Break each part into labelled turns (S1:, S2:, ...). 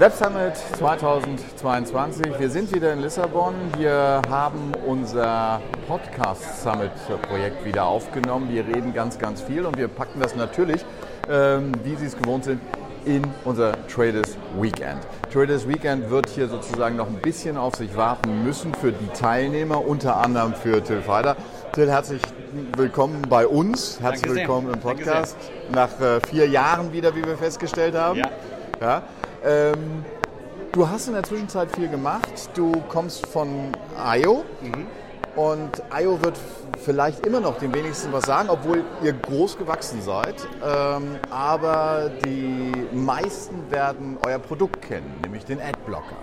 S1: Web Summit 2022. Wir sind wieder in Lissabon. Wir haben unser Podcast Summit Projekt wieder aufgenommen. Wir reden ganz, ganz viel und wir packen das natürlich, ähm, wie Sie es gewohnt sind, in unser Traders Weekend. Traders Weekend wird hier sozusagen noch ein bisschen auf sich warten müssen für die Teilnehmer, unter anderem für Till Feider. Till, herzlich willkommen bei uns. Herzlich willkommen im Podcast. Nach äh, vier Jahren wieder, wie wir festgestellt haben.
S2: Ja.
S1: Ja, ähm, du hast in der Zwischenzeit viel gemacht. Du kommst von IO und IO wird vielleicht immer noch den wenigsten was sagen, obwohl ihr groß gewachsen seid. Ähm, aber die meisten werden euer Produkt kennen, nämlich den Adblocker.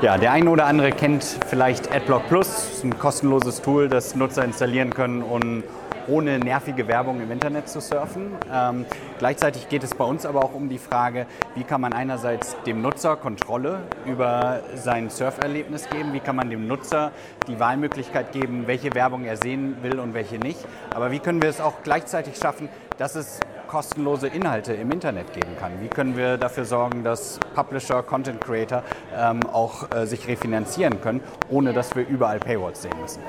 S2: Ja, der eine oder andere kennt vielleicht AdBlock Plus, ein kostenloses Tool, das Nutzer installieren können, um ohne nervige Werbung im Internet zu surfen. Ähm, gleichzeitig geht es bei uns aber auch um die Frage, wie kann man einerseits dem Nutzer Kontrolle über sein Surferlebnis geben, wie kann man dem Nutzer die Wahlmöglichkeit geben, welche Werbung er sehen will und welche nicht. Aber wie können wir es auch gleichzeitig schaffen, dass es kostenlose Inhalte im Internet geben kann? Wie können wir dafür sorgen, dass Publisher, Content Creator ähm, auch äh, sich refinanzieren können, ohne dass wir überall Paywalls sehen müssen?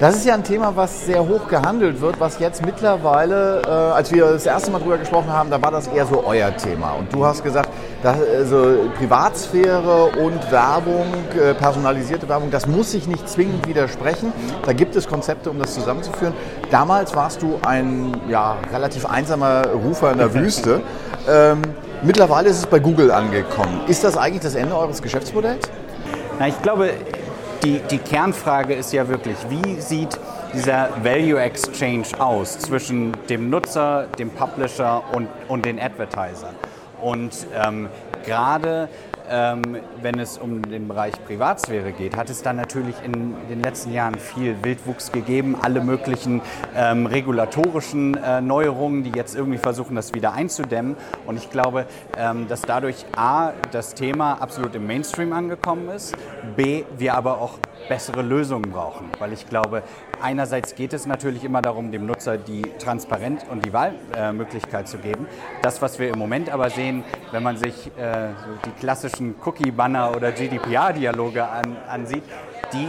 S1: Das ist ja ein Thema, was sehr hoch gehandelt wird, was jetzt mittlerweile, äh, als wir das erste Mal drüber gesprochen haben, da war das eher so euer Thema. Und du hast gesagt, dass, also Privatsphäre und Werbung, äh, personalisierte Werbung, das muss sich nicht zwingend widersprechen. Da gibt es Konzepte, um das zusammenzuführen. Damals warst du ein ja, relativ einsamer Rufer in der Wüste. Ähm, mittlerweile ist es bei Google angekommen. Ist das eigentlich das Ende eures Geschäftsmodells?
S2: Na, ich glaube, die, die Kernfrage ist ja wirklich, wie sieht dieser Value Exchange aus zwischen dem Nutzer, dem Publisher und, und den Advertisern? Und ähm, gerade ähm, wenn es um den Bereich Privatsphäre geht, hat es da natürlich in den letzten Jahren viel Wildwuchs gegeben, alle möglichen ähm, regulatorischen äh, Neuerungen, die jetzt irgendwie versuchen, das wieder einzudämmen. Und ich glaube, ähm, dass dadurch A, das Thema absolut im Mainstream angekommen ist, B, wir aber auch bessere Lösungen brauchen. Weil ich glaube, einerseits geht es natürlich immer darum, dem Nutzer die Transparenz und die Wahlmöglichkeit zu geben. Das, was wir im Moment aber sehen, wenn man sich äh, die klassischen Cookie-Banner oder GDPR-Dialoge an, ansieht, die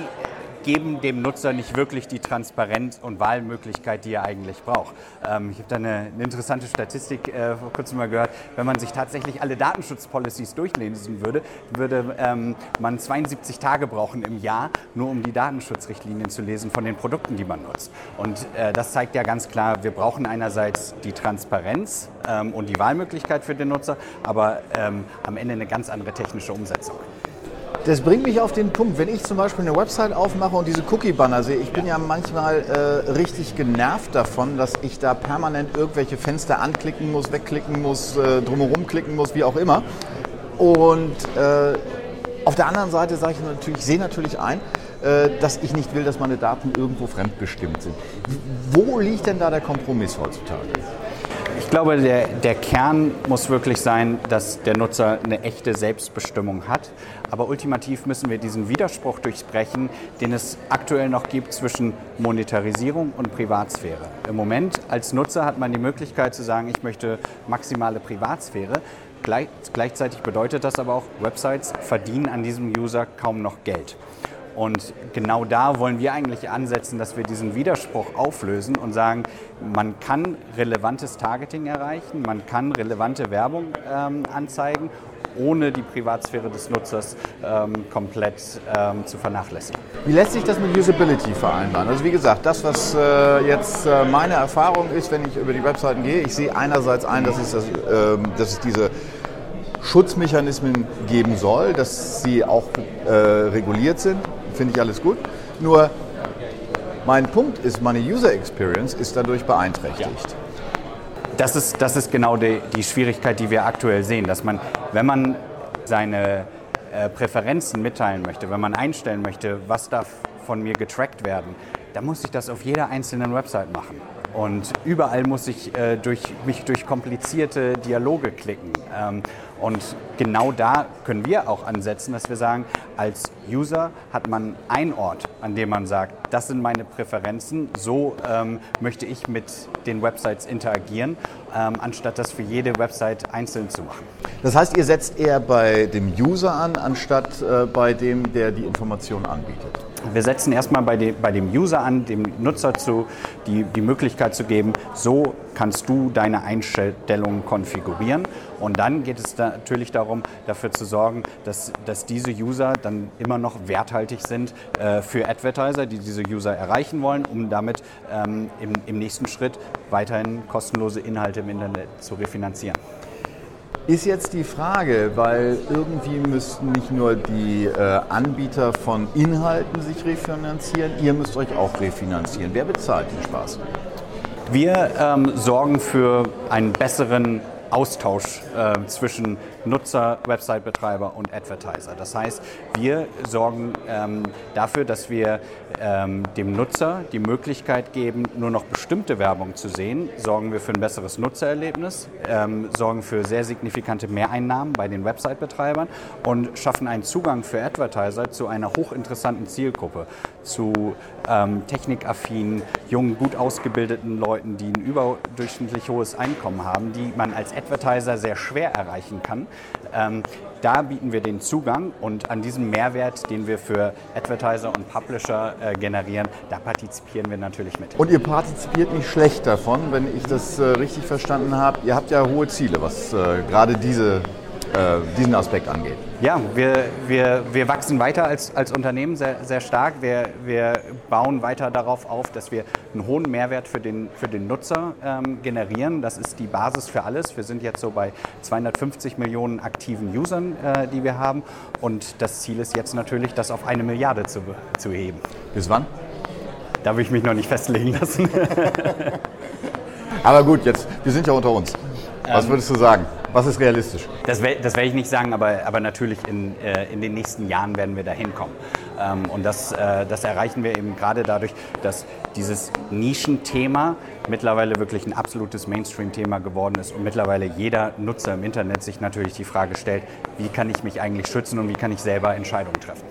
S2: geben dem Nutzer nicht wirklich die Transparenz und Wahlmöglichkeit, die er eigentlich braucht. Ähm, ich habe da eine, eine, interessante Statistik äh, vor kurzem mal gehört. Wenn man sich tatsächlich alle Datenschutzpolicies durchlesen würde, würde ähm, man 72 Tage brauchen im Jahr, nur um die Datenschutzrichtlinien zu lesen von den Produkten, die man nutzt. Und äh, das zeigt ja ganz klar, wir brauchen einerseits die Transparenz ähm, und die Wahlmöglichkeit für den Nutzer, aber ähm, am Ende eine ganz andere technische Umsetzung.
S1: Das bringt mich auf den Punkt, wenn ich zum Beispiel eine Website aufmache und diese Cookie-Banner sehe, ich bin ja manchmal äh, richtig genervt davon, dass ich da permanent irgendwelche Fenster anklicken muss, wegklicken muss, äh, drumherum klicken muss, wie auch immer. Und äh, auf der anderen Seite sage ich natürlich, sehe natürlich ein, äh, dass ich nicht will, dass meine Daten irgendwo fremdbestimmt sind. Wo liegt denn da der Kompromiss heutzutage?
S2: Ich glaube, der, der, Kern muss wirklich sein, dass der Nutzer eine echte Selbstbestimmung hat. Aber ultimativ müssen wir diesen Widerspruch durchbrechen, den es aktuell noch gibt zwischen Monetarisierung und Privatsphäre. Im Moment als Nutzer hat man die Möglichkeit zu sagen, ich möchte maximale Privatsphäre. Gleich, gleichzeitig bedeutet das aber auch, Websites verdienen an diesem User kaum noch Geld. Und genau da wollen wir eigentlich ansetzen, dass wir diesen Widerspruch auflösen und sagen, man kann relevantes Targeting erreichen, man kann relevante Werbung ähm, anzeigen, ohne die Privatsphäre des Nutzers ähm, komplett ähm, zu vernachlässigen.
S1: Wie lässt sich das mit Usability vereinbaren? Also wie gesagt, das, was äh, jetzt äh, meine Erfahrung ist, wenn ich über die Webseiten gehe, ich sehe einerseits ein, dass es, das, äh, dass es diese Schutzmechanismen geben soll, dass sie auch äh, reguliert sind, finde ich alles gut. Nur mein Punkt ist, meine User Experience ist dadurch beeinträchtigt.
S2: Ja. Das ist, das ist genau die, die, Schwierigkeit, die wir aktuell sehen, dass man, wenn man seine äh, Präferenzen mitteilen möchte, wenn man einstellen möchte, was darf von mir getrackt werden, dann muss ich das auf jeder einzelnen Website machen. Und überall muss ich äh, durch, mich durch komplizierte Dialoge klicken. Ähm, und genau da können wir auch ansetzen, dass wir sagen, als User hat man einen Ort, an dem man sagt, das sind meine Präferenzen, so ähm, möchte ich mit den Websites interagieren, ähm, anstatt das für jede Website einzeln zu machen.
S1: Das heißt, ihr setzt eher bei dem User an, anstatt äh, bei dem, der die Information anbietet.
S2: Wir setzen erstmal bei dem, bei dem User an, dem Nutzer zu, die, die Möglichkeit zu geben, so kannst du deine Einstellungen konfigurieren. Und dann geht es da natürlich darum, dafür zu sorgen, dass, dass diese User dann immer noch werthaltig sind äh, für Advertiser, die diese User erreichen wollen, um damit ähm, im, im nächsten Schritt weiterhin kostenlose Inhalte im Internet zu refinanzieren.
S1: Ist jetzt die Frage, weil irgendwie müssten nicht nur die äh, Anbieter von Inhalten sich refinanzieren, ihr müsst euch auch refinanzieren. Wer bezahlt den Spaß?
S2: Wir ähm, sorgen für einen besseren Austausch äh, zwischen Nutzer, Website-Betreiber und Advertiser. Das heißt, wir sorgen ähm, dafür, dass wir ähm, dem Nutzer die Möglichkeit geben, nur noch bestimmte Werbung zu sehen, sorgen wir für ein besseres Nutzererlebnis, ähm, sorgen für sehr signifikante Mehreinnahmen bei den Website-Betreibern und schaffen einen Zugang für Advertiser zu einer hochinteressanten Zielgruppe, zu ähm, technikaffinen, jungen, gut ausgebildeten Leuten, die ein überdurchschnittlich hohes Einkommen haben, die man als Advertiser sehr schwer erreichen kann. Ähm, da bieten wir den Zugang und an diesem Mehrwert, den wir für Advertiser und Publisher äh, generieren, da partizipieren wir natürlich mit.
S1: Und ihr partizipiert nicht schlecht davon, wenn ich das äh, richtig verstanden habe. Ihr habt ja hohe Ziele, was äh, gerade diese äh, diesen Aspekt angeht.
S2: Ja, wir, wir, wir wachsen weiter als, als Unternehmen sehr, sehr stark. Wir, wir bauen weiter darauf auf, dass wir einen hohen Mehrwert für den, für den Nutzer ähm, generieren. Das ist die Basis für alles. Wir sind jetzt so bei 250 Millionen aktiven Usern, äh, die wir haben. Und das Ziel ist jetzt natürlich, das auf eine Milliarde zu, zu heben.
S1: Bis wann?
S2: Da will ich mich noch nicht festlegen lassen.
S1: Aber gut, jetzt, wir sind ja unter uns. Was würdest du sagen? Was ist realistisch?
S2: Das, das werde ich nicht sagen, aber, aber natürlich in, äh, in den nächsten Jahren werden wir da hinkommen. Ähm, und das, äh, das erreichen wir eben gerade dadurch, dass dieses Nischenthema mittlerweile wirklich ein absolutes Mainstream-Thema geworden ist und mittlerweile jeder Nutzer im Internet sich natürlich die Frage stellt, wie kann ich mich eigentlich schützen und wie kann ich selber Entscheidungen treffen.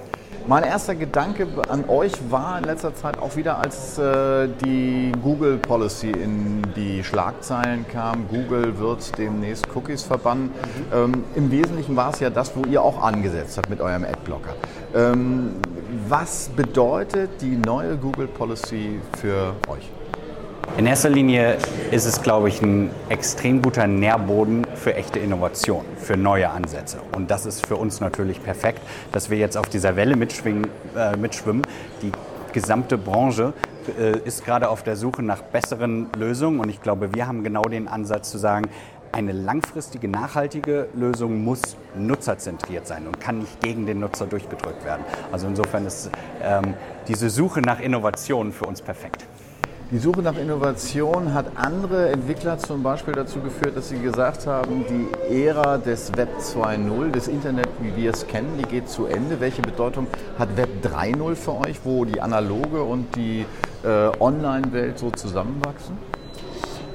S1: Mein erster Gedanke an euch war in letzter Zeit auch wieder, als äh, die Google Policy in die Schlagzeilen kam. Google wird demnächst Cookies verbannen. Mhm. Ähm, Im Wesentlichen war es ja das, wo ihr auch angesetzt habt mit eurem Adblocker. Ähm, was bedeutet die neue Google Policy für euch?
S2: In erster Linie ist es, glaube ich, ein extrem guter Nährboden für echte Innovation, für neue Ansätze. Und das ist für uns natürlich perfekt, dass wir jetzt auf dieser Welle äh, mitschwimmen. Die gesamte Branche äh, ist gerade auf der Suche nach besseren Lösungen. Und ich glaube, wir haben genau den Ansatz zu sagen, eine langfristige, nachhaltige Lösung muss nutzerzentriert sein und kann nicht gegen den Nutzer durchgedrückt werden. Also insofern ist ähm, diese Suche nach Innovation für uns perfekt.
S1: Die Suche nach Innovation hat andere Entwickler zum Beispiel dazu geführt, dass sie gesagt haben, die Ära des Web 2.0, des Internet, wie wir es kennen, die geht zu Ende. Welche Bedeutung hat Web 3.0 für euch, wo die analoge und die äh, Online-Welt so zusammenwachsen?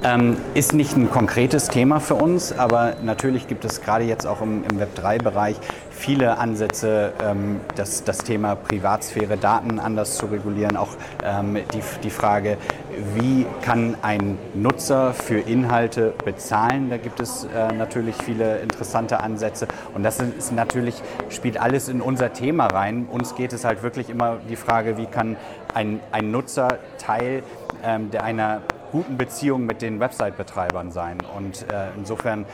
S2: Ähm, ist nicht ein konkretes Thema für uns, aber natürlich gibt es gerade jetzt auch im, im Web3-Bereich viele Ansätze, ähm, das, das Thema Privatsphäre, Daten anders zu regulieren. Auch ähm, die, die Frage, wie kann ein Nutzer für Inhalte bezahlen? Da gibt es äh, natürlich viele interessante Ansätze. Und das ist natürlich, spielt alles in unser Thema rein. Uns geht es halt wirklich immer die Frage, wie kann ein, ein Nutzer Teil ähm, einer guten Beziehung mit den Website-Betreibern sein. Und äh, insofern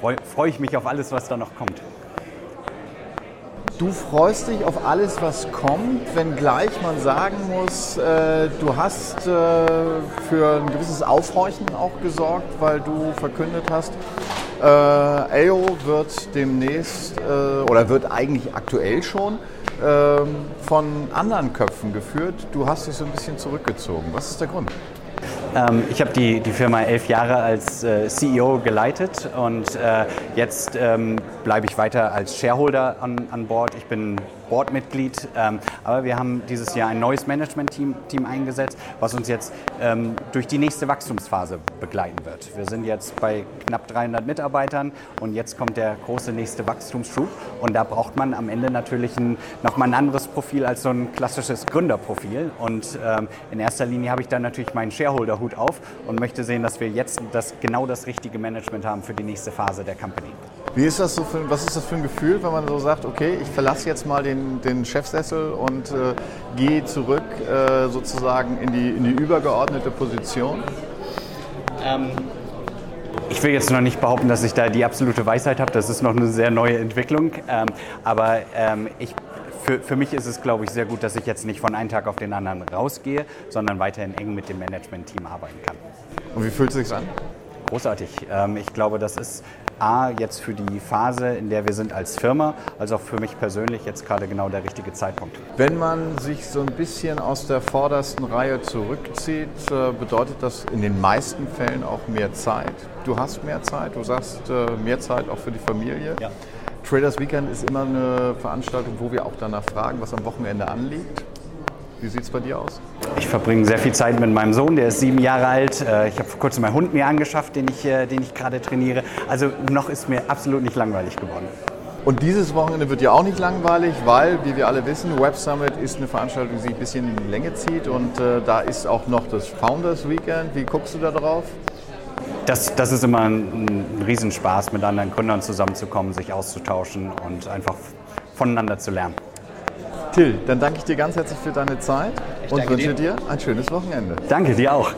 S2: freue freu ich mich auf alles, was da noch kommt.
S1: Du freust dich auf alles, was kommt, wenngleich man sagen muss, äh, du hast äh, für ein gewisses Aufhorchen auch gesorgt, weil du verkündet hast, äh, AO wird demnächst äh, oder wird eigentlich aktuell schon ähm, von anderen Köpfen geführt. Du hast dich so ein bisschen zurückgezogen. Was ist der Grund?
S2: Ähm, ich habe die, die Firma elf Jahre als äh, CEO geleitet und äh, jetzt ähm, bleibe ich weiter als Shareholder an, an Bord. Ich bin Boardmitglied, ähm, aber wir haben dieses Jahr ein neues Management-Team Team eingesetzt, was uns jetzt ähm, durch die nächste Wachstumsphase begleiten wird. Wir sind jetzt bei knapp 300 Mitarbeitern und jetzt kommt der große nächste Wachstumsschub und da braucht man am Ende natürlich ein, nochmal ein anderes Profil als so ein klassisches Gründerprofil und ähm, in erster Linie habe ich dann natürlich meinen Shareholder-Hut auf und möchte sehen, dass wir jetzt das, genau das richtige Management haben für die nächste Phase der Company.
S1: Wie ist das so für, was ist das für ein Gefühl, wenn man so sagt, okay, ich verlasse jetzt mal den, den Chefsessel und äh, gehe zurück äh, sozusagen in die, in die übergeordnete Position?
S2: Ähm, ich will jetzt noch nicht behaupten, dass ich da die absolute Weisheit habe. Das ist noch eine sehr neue Entwicklung. Ähm, aber ähm, ich für, für mich ist es, glaube ich, sehr gut, dass ich jetzt nicht von einem Tag auf den anderen rausgehe, sondern weiterhin eng mit dem Management-Team arbeiten kann.
S1: Und wie fühlt es sich an?
S2: Großartig. Ähm, ich glaube, das ist A, jetzt für die Phase, in der wir sind als Firma, als auch für mich persönlich jetzt gerade genau der richtige Zeitpunkt.
S1: Wenn man sich so ein bisschen aus der vordersten Reihe zurückzieht, äh, bedeutet das in den meisten Fällen auch mehr Zeit. Du hast mehr Zeit, du sagst äh, mehr Zeit auch für die Familie. Ja. Traders Weekend ist immer eine Veranstaltung, wo wir auch danach fragen, was am Wochenende anliegt. Wie sieht es bei dir aus?
S2: Ich verbringe sehr viel Zeit mit meinem Sohn, der ist sieben Jahre alt. Äh, ich habe vor kurzem meinen Hund mir angeschafft, den ich, äh, den ich gerade trainiere. Also noch ist mir absolut nicht langweilig geworden.
S1: Und dieses Wochenende wird ja auch nicht langweilig, weil, wie wir alle wissen, Web Summit ist eine Veranstaltung, die sich ein bisschen in Länge zieht und äh, da ist auch noch das Founders Weekend. Wie guckst du da drauf?
S2: Das, das ist immer ein, ein Riesenspaß, mit anderen Gründern zusammenzukommen, sich auszutauschen und einfach voneinander zu lernen.
S1: Till, dann danke ich dir ganz herzlich für deine Zeit ich und wünsche dir. dir ein schönes Wochenende.
S2: Danke dir auch.